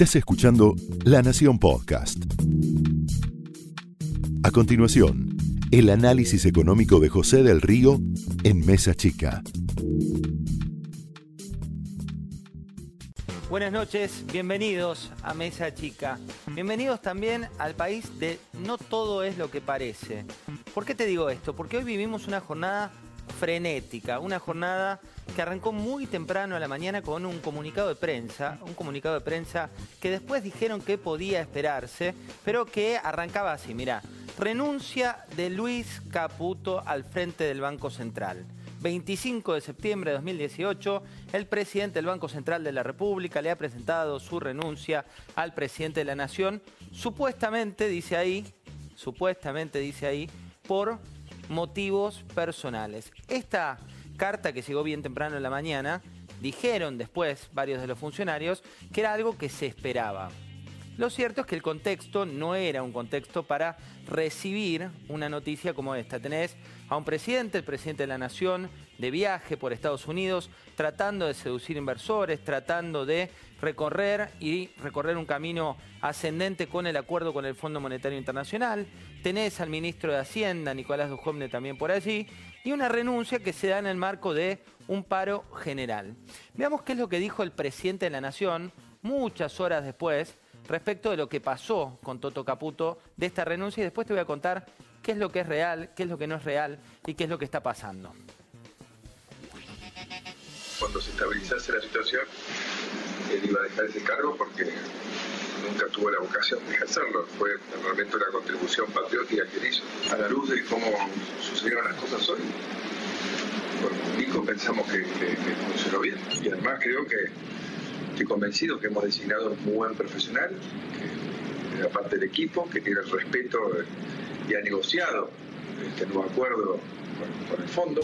Estás escuchando La Nación Podcast. A continuación, el análisis económico de José del Río en Mesa Chica. Buenas noches, bienvenidos a Mesa Chica. Bienvenidos también al país de no todo es lo que parece. ¿Por qué te digo esto? Porque hoy vivimos una jornada frenética, una jornada que arrancó muy temprano a la mañana con un comunicado de prensa, un comunicado de prensa que después dijeron que podía esperarse, pero que arrancaba así, mira, renuncia de Luis Caputo al frente del Banco Central. 25 de septiembre de 2018, el presidente del Banco Central de la República le ha presentado su renuncia al presidente de la Nación, supuestamente, dice ahí, supuestamente dice ahí, por motivos personales. Esta carta que llegó bien temprano en la mañana, dijeron después varios de los funcionarios que era algo que se esperaba. Lo cierto es que el contexto no era un contexto para recibir una noticia como esta. Tenés a un presidente, el presidente de la Nación, de viaje por Estados Unidos, tratando de seducir inversores, tratando de recorrer y recorrer un camino ascendente con el acuerdo con el Fondo Monetario Internacional. Tenés al ministro de Hacienda, Nicolás Dujovne, también por allí, y una renuncia que se da en el marco de un paro general. Veamos qué es lo que dijo el presidente de la Nación muchas horas después respecto de lo que pasó con Toto Caputo de esta renuncia y después te voy a contar qué es lo que es real, qué es lo que no es real y qué es lo que está pasando. Cuando se estabilizase la situación, él iba a dejar ese cargo porque nunca tuvo la vocación de ejercerlo. Fue realmente una contribución patriótica que hizo. A la luz de cómo sucedieron las cosas hoy, con Nico pensamos que, que funcionó bien. Y además creo que estoy convencido que hemos designado un buen profesional, que parte del equipo, que tiene el respeto y ha negociado este nuevo acuerdo con, con el fondo.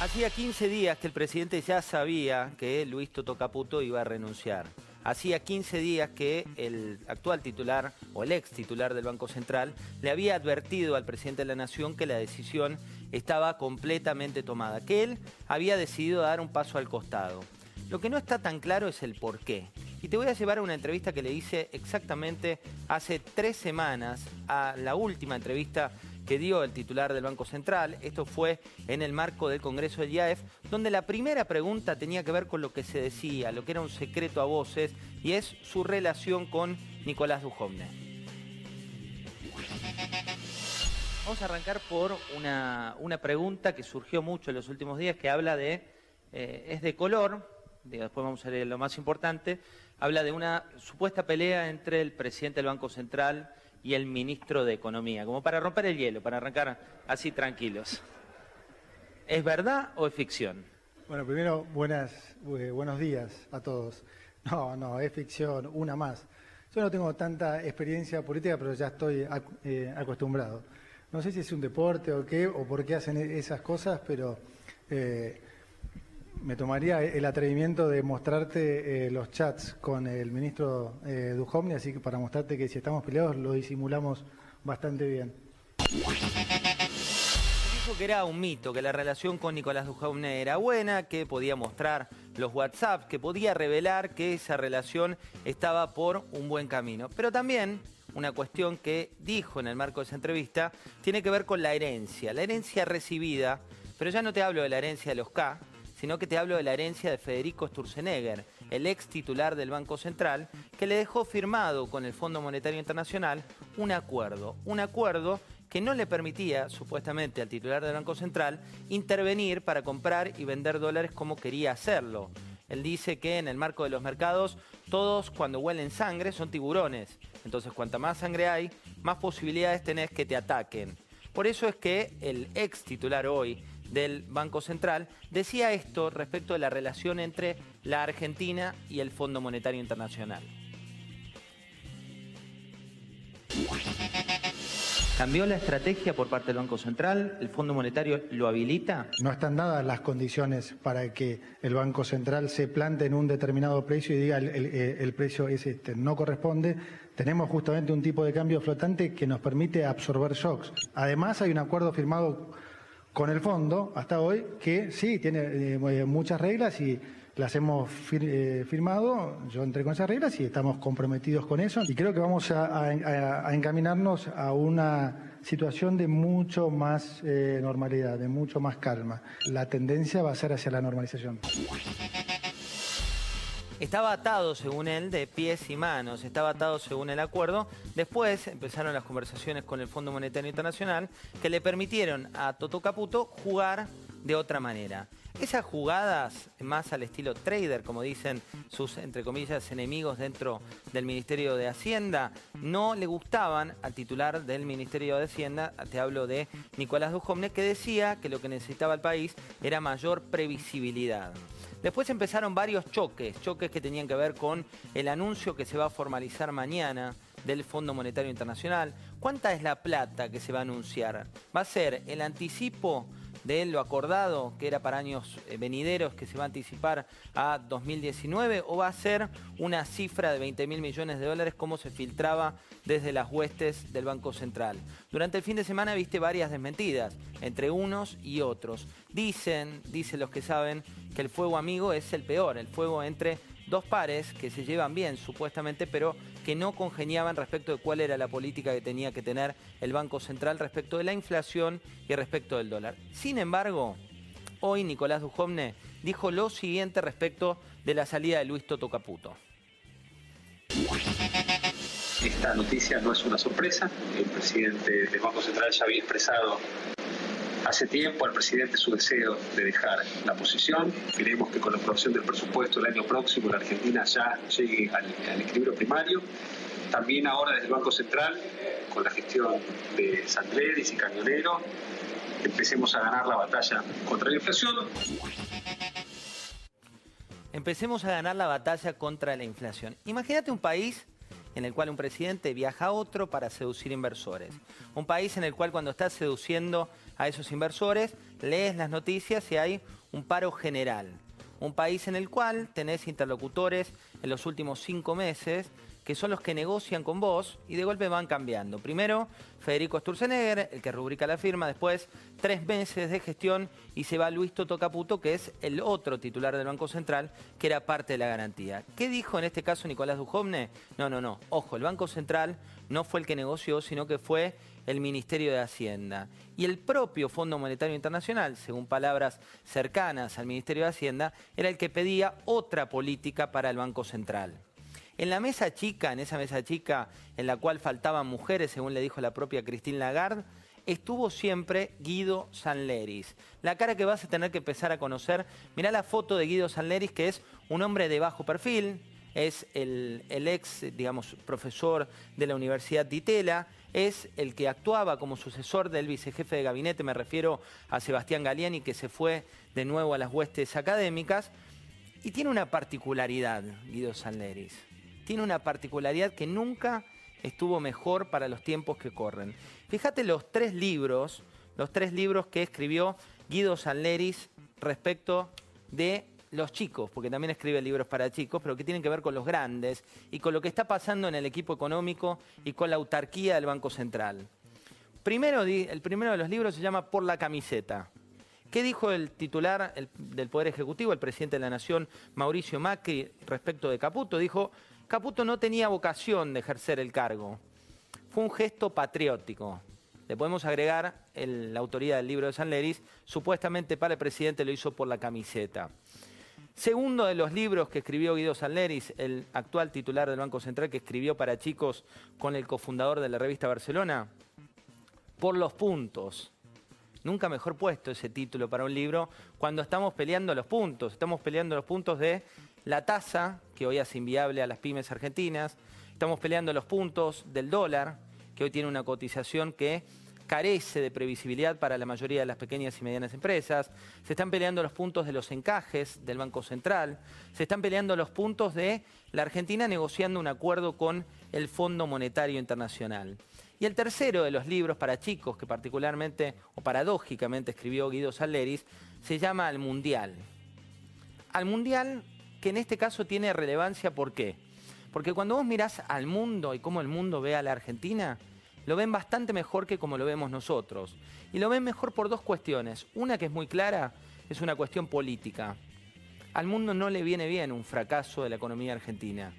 Hacía 15 días que el presidente ya sabía que Luis Toto Caputo iba a renunciar. Hacía 15 días que el actual titular o el ex titular del Banco Central le había advertido al presidente de la Nación que la decisión estaba completamente tomada, que él había decidido dar un paso al costado. Lo que no está tan claro es el por qué. Y te voy a llevar a una entrevista que le hice exactamente hace tres semanas, a la última entrevista que dio el titular del Banco Central. Esto fue en el marco del Congreso del IAEF, donde la primera pregunta tenía que ver con lo que se decía, lo que era un secreto a voces, y es su relación con Nicolás Dujovne. Vamos a arrancar por una, pregunta que surgió mucho en los últimos días, que habla de, eh, es de color, después vamos a leer lo más importante, habla de una supuesta pelea entre el presidente del Banco Central y el ministro de Economía, como para romper el hielo, para arrancar así tranquilos. ¿Es verdad o es ficción? Bueno, primero, buenas, eh, buenos días a todos. No, no, es ficción, una más. Yo no tengo tanta experiencia política, pero ya estoy eh, acostumbrado. No sé si es un deporte o qué, o por qué hacen e-, esas cosas, pero eh, me tomaría el atrevimiento de mostrarte eh, los chats con el ministro eh, así que para mostrarte que si estamos peleados lo disimulamos bastante bien. Dijo que era un mito, que la relación con Nicolás Duhovne era buena, que podía mostrar los WhatsApp, que podía revelar que esa relación estaba por un buen camino. Pero también una cuestión que dijo en el marco de esa entrevista tiene que ver con la herencia, la herencia recibida, pero ya no te hablo de la herencia de los K, sino que te hablo de la herencia de Federico Sturzenegger, el ex titular del Banco Central, que le dejó firmado con el Fondo Monetario Internacional un acuerdo, un acuerdo que no le permitía, supuestamente, al titular del Banco Central intervenir para comprar y vender dólares como quería hacerlo. Él dice que en el marco de los mercados, todos cuando huelen sangre son tiburones. Entonces, cuanta más sangre hay, más posibilidades tenés que te ataquen. Por eso es que el ex titular hoy del Banco Central, decía esto respecto de la relación entre la Argentina y el Fondo Monetario Internacional. ¿Cambió la estrategia por parte del Banco Central? ¿El Fondo Monetario lo habilita? No están dadas las condiciones para que el Banco Central se plante en un determinado precio y diga el, el precio es este. No corresponde. Tenemos justamente un tipo de cambio flotante que nos permite absorber shocks. Además, hay un acuerdo firmado con el fondo hasta hoy, que sí, tiene eh, muchas reglas y las hemos eh, firmado, yo entré con esas reglas y estamos comprometidos con eso y creo que vamos a, encaminarnos a una situación de mucho más eh, normalidad, de mucho más calma. La tendencia va a ser hacia la normalización. Estaba atado, según él, de pies y manos, estaba atado según el acuerdo. Después empezaron las conversaciones con el Fondo Monetario Internacional que le permitieron a Toto Caputo jugar de otra manera. Esas jugadas más al estilo trader, como dicen sus, entre comillas, enemigos dentro del Ministerio de Hacienda, no le gustaban al titular del Ministerio de Hacienda, te hablo de Nicolás Dujovne, que decía que lo que necesitaba el país era mayor previsibilidad. Después empezaron varios choques, choques que tenían que ver con el anuncio que se va a formalizar mañana del Fondo Monetario Internacional. ¿Cuánta es la plata que se va a anunciar? ¿Va a ser el anticipo de lo acordado, que era para años eh, venideros, que se va a anticipar a 2019, o va a ser una cifra de 20 mil millones de dólares como se filtraba desde las huestes del Banco Central? Durante el fin de semana viste varias desmentidas entre unos y otros. Dicen, dicen los que saben, que el fuego amigo es el peor, el fuego entre dos pares que se llevan bien supuestamente, pero que no congeniaban respecto de cuál era la política que tenía que tener el Banco Central respecto de la inflación y respecto del dólar. Sin embargo, hoy Nicolás Dujovne dijo lo siguiente respecto de la salida de Luis Toto Caputo. Esta noticia no es una sorpresa. El presidente del Banco Central ya había expresado Hace tiempo al presidente su deseo de dejar la posición. Queremos que con la aprobación del presupuesto el año próximo la Argentina ya llegue al, equilibrio primario. También ahora desde el Banco Central, con la gestión de Sandleris y Cañonero, empecemos a ganar la batalla contra la inflación. Empecemos a ganar la batalla contra la inflación. Imagínate un país en el cual un presidente viaja a otro para seducir inversores. Un país en el cual cuando está seduciendo a esos inversores, lees las noticias y hay un paro general. Un país en el cual tenés interlocutores en los últimos cinco meses que son los que negocian con vos y de golpe van cambiando. Primero, Federico Sturzenegger, el que rubrica la firma, después tres meses de gestión y se va Luis Toto Caputo, que es el otro titular del Banco Central, que era parte de la garantía. ¿Qué dijo en este caso Nicolás Dujovne? No, no, no. Ojo, el Banco Central no fue el que negoció, sino que fue el Ministerio de Hacienda. Y el propio Fondo Monetario Internacional, según palabras cercanas al Ministerio de Hacienda, era el que pedía otra política para el Banco Central. En la mesa chica, en esa mesa chica en la cual faltaban mujeres, según le dijo la propia Christine Lagarde, estuvo siempre Guido Sanleris. La cara que vas a tener que empezar a conocer, mirá la foto de Guido Sanleris, que es un hombre de bajo perfil, es el, ex, digamos, profesor de la Universidad de Itela, es el que actuaba como sucesor del vicejefe de gabinete, me refiero a Sebastián Galiani, que se fue de nuevo a las huestes académicas, y tiene una particularidad, Guido Sanleris tiene una particularidad que nunca estuvo mejor para los tiempos que corren. Fíjate los tres libros, los tres libros que escribió Guido Sanleris respecto de los chicos, porque también escribe libros para chicos, pero que tienen que ver con los grandes y con lo que está pasando en el equipo económico y con la autarquía del Banco Central. Primero, el primero de los libros se llama Por la camiseta. ¿Qué dijo el titular del Poder Ejecutivo, el presidente de la Nación, Mauricio Macri, respecto de Caputo? Dijo, Caputo no tenía vocación de ejercer el cargo. Fue un gesto patriótico. Le podemos agregar la autoría del libro de San Leris, supuestamente para el presidente lo hizo por la camiseta. Segundo de los libros que escribió Guido Sanleris, el actual titular del Banco Central que escribió para chicos con el cofundador de la revista Barcelona, por los puntos. Nunca mejor puesto ese título para un libro cuando estamos peleando los puntos. Estamos peleando los puntos de la tasa, que hoy es inviable a las pymes argentinas. Estamos peleando los puntos del dólar, que hoy tiene una cotización que carece de previsibilidad para la mayoría de las pequeñas y medianas empresas. Se están peleando los puntos de los encajes del Banco Central. Se están peleando los puntos de la Argentina negociando un acuerdo con el Fondo Monetario Internacional. Y el tercero de los libros para chicos que particularmente o paradójicamente escribió Guido Saleris se llama Al Mundial. Al Mundial que en este caso tiene relevancia, ¿por qué? Porque cuando vos mirás al mundo y cómo el mundo ve a la Argentina, lo ven bastante mejor que como lo vemos nosotros. Y lo ven mejor por dos cuestiones. Una que es muy clara, es una cuestión política. al mundo no le viene bien un fracaso de la economía argentina.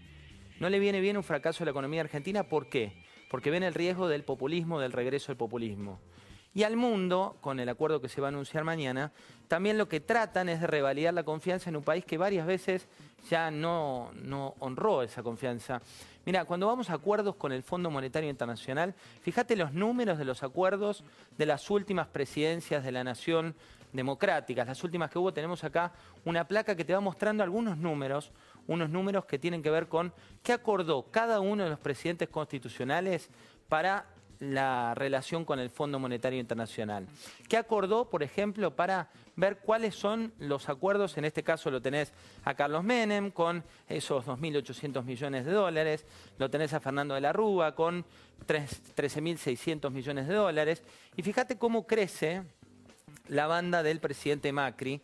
No le viene bien un fracaso de la economía argentina, ¿por qué? Porque ven el riesgo del populismo, del regreso al populismo. Y al mundo, con el acuerdo que se va a anunciar mañana, también lo que tratan es de revalidar la confianza en un país que varias veces ya no, no honró esa confianza. Mira, cuando vamos a acuerdos con el Fondo Monetario Internacional, fíjate los números de los acuerdos de las últimas presidencias de la nación democráticas, las últimas que hubo, tenemos acá una placa que te va mostrando algunos números, unos números que tienen que ver con qué acordó cada uno de los presidentes constitucionales para la relación con el Fondo Monetario Internacional. ¿Qué acordó, por ejemplo, para ver cuáles son los acuerdos? En este caso lo tenés a Carlos Menem con esos 2.800 millones de dólares, lo tenés a Fernando de la Rúa con 13.600 millones de dólares. Y fíjate cómo crece la banda del presidente Macri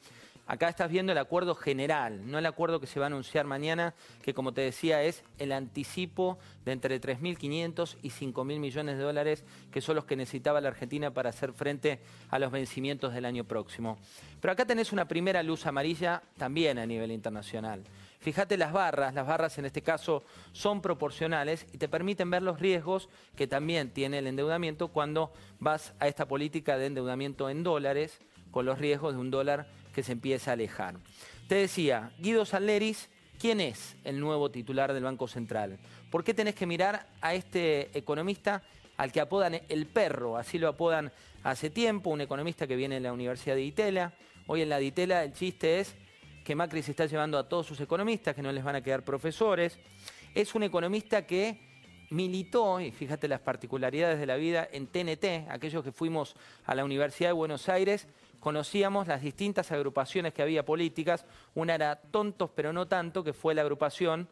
Acá estás viendo el acuerdo general, no el acuerdo que se va a anunciar mañana, que como te decía es el anticipo de entre 3.500 y 5.000 millones de dólares, que son los que necesitaba la Argentina para hacer frente a los vencimientos del año próximo. Pero acá tenés una primera luz amarilla también a nivel internacional. Fíjate las barras, las barras en este caso son proporcionales y te permiten ver los riesgos que también tiene el endeudamiento cuando vas a esta política de endeudamiento en dólares, con los riesgos de un dólar que se empieza a alejar. Te decía, Guido Salleris, ¿quién es el nuevo titular del Banco Central? ¿Por qué tenés que mirar a este economista al que apodan el perro? Así lo apodan hace tiempo, un economista que viene de la Universidad de Itela. Hoy en la de Itela el chiste es que Macri se está llevando a todos sus economistas, que no les van a quedar profesores. Es un economista que militó, y fíjate las particularidades de la vida, en TNT, aquellos que fuimos a la Universidad de Buenos Aires, conocíamos las distintas agrupaciones que había políticas. Una era Tontos pero no tanto, que fue la agrupación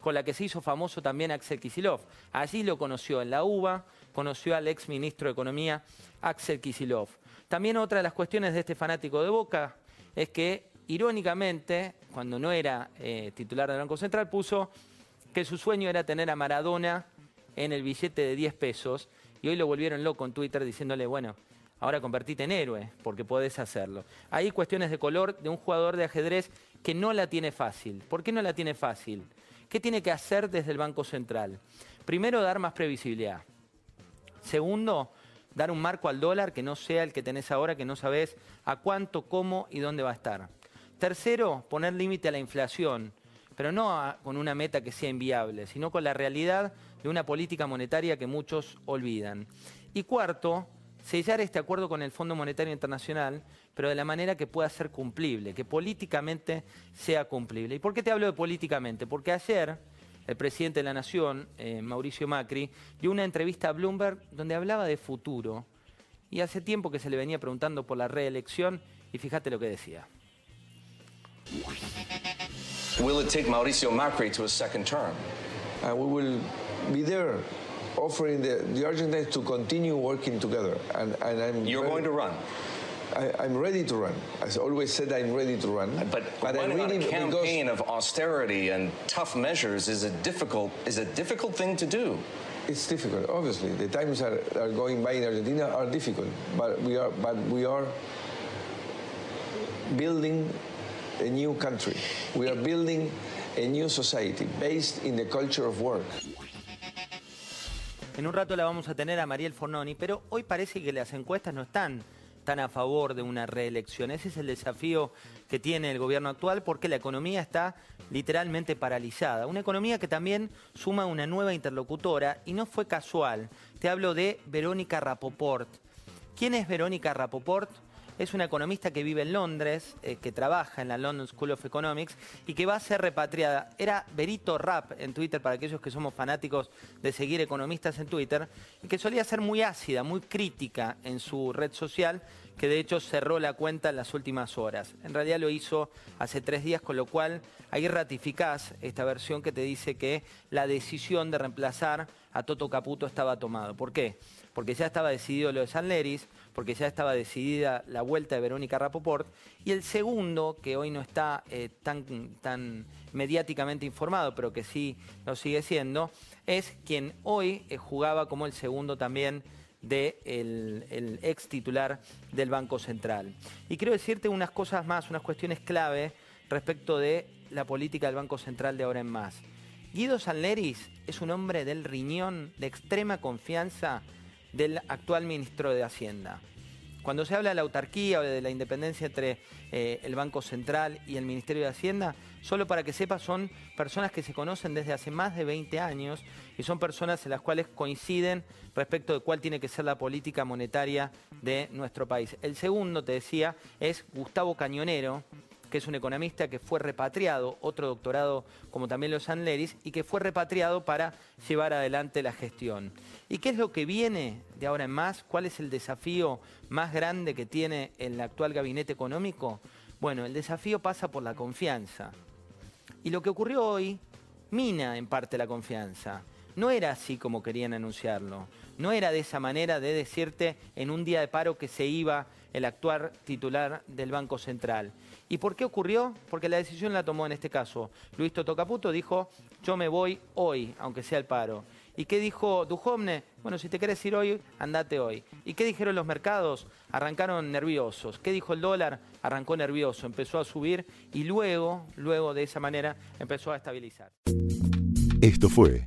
con la que se hizo famoso también Axel Kisilov. Allí lo conoció en la UBA, conoció al ex ministro de Economía Axel Kisilov. También otra de las cuestiones de este fanático de Boca es que, irónicamente, cuando no era eh, titular del Banco Central, puso que su sueño era tener a Maradona en el billete de 10 pesos y hoy lo volvieron loco en Twitter diciéndole, bueno, ahora convertite en héroe, porque podés hacerlo. Hay cuestiones de color de un jugador de ajedrez que no la tiene fácil. ¿Por qué no la tiene fácil? ¿Qué tiene que hacer desde el Banco Central? Primero, dar más previsibilidad. Segundo, dar un marco al dólar que no sea el que tenés ahora, que no sabés a cuánto, cómo y dónde va a estar. Tercero, poner límite a la inflación, pero no con una meta que sea inviable, sino con la realidad de una política monetaria que muchos olvidan. Y cuarto, sellar este acuerdo con el Fondo Monetario Internacional, pero de la manera que pueda ser cumplible, que políticamente sea cumplible. ¿Y por qué te hablo de políticamente? Porque ayer el presidente de la Nación, eh, Mauricio Macri, dio una entrevista a Bloomberg donde hablaba de futuro. Y hace tiempo que se le venía preguntando por la reelección y fíjate lo que decía. Will it take Mauricio Macri to a second term? Uh, we will be there offering the, the Argentines to continue working together. And, and I'm You're very, going to run. I, am ready to run. As I always said, I'm ready to run. But, but I'm really a campaign of austerity and tough measures is a difficult is a difficult thing to do. It's difficult, obviously. The times are, are going by in Argentina are difficult, but we are but we are building a new country. We are building a new society based in the culture of work. En un rato la vamos a tener a Mariel Fornoni, pero hoy parece que las encuestas no están tan a favor de una reelección. Ese es el desafío que tiene el gobierno actual porque la economía está literalmente paralizada. Una economía que también suma una nueva interlocutora y no fue casual. Te hablo de Verónica Rapoport. ¿Quién es Verónica Rapoport? Es una economista que vive en Londres, eh, que trabaja en la London School of Economics y que va a ser repatriada. Era Berito Rap en Twitter, para aquellos que somos fanáticos de seguir economistas en Twitter, y que solía ser muy ácida, muy crítica en su red social, que de hecho cerró la cuenta en las últimas horas. En realidad lo hizo hace tres días, con lo cual ahí ratificás esta versión que te dice que la decisión de reemplazar a Toto Caputo estaba tomado. ¿Por qué? Porque ya estaba decidido lo de San Leris, porque ya estaba decidida la vuelta de Verónica Rapoport, y el segundo, que hoy no está eh, tan, tan mediáticamente informado, pero que sí lo sigue siendo, es quien hoy eh, jugaba como el segundo también del de el ex titular del Banco Central. Y quiero decirte unas cosas más, unas cuestiones clave respecto de la política del Banco Central de ahora en más. Guido Sanleris es un hombre del riñón de extrema confianza del actual ministro de Hacienda. Cuando se habla de la autarquía o de la independencia entre eh, el Banco Central y el Ministerio de Hacienda, solo para que sepa, son personas que se conocen desde hace más de 20 años y son personas en las cuales coinciden respecto de cuál tiene que ser la política monetaria de nuestro país. El segundo, te decía, es Gustavo Cañonero, que es un economista que fue repatriado, otro doctorado como también los Anleris, y que fue repatriado para llevar adelante la gestión. ¿Y qué es lo que viene de ahora en más? ¿Cuál es el desafío más grande que tiene el actual gabinete económico? Bueno, el desafío pasa por la confianza. Y lo que ocurrió hoy mina en parte la confianza. No era así como querían anunciarlo. No era de esa manera de decirte en un día de paro que se iba el actual titular del Banco Central. ¿Y por qué ocurrió? Porque la decisión la tomó en este caso Luis Toto Caputo, dijo, yo me voy hoy, aunque sea el paro. ¿Y qué dijo Dujovne? Bueno, si te quieres ir hoy, andate hoy. ¿Y qué dijeron los mercados? Arrancaron nerviosos. ¿Qué dijo el dólar? Arrancó nervioso, empezó a subir y luego, luego de esa manera, empezó a estabilizar. Esto fue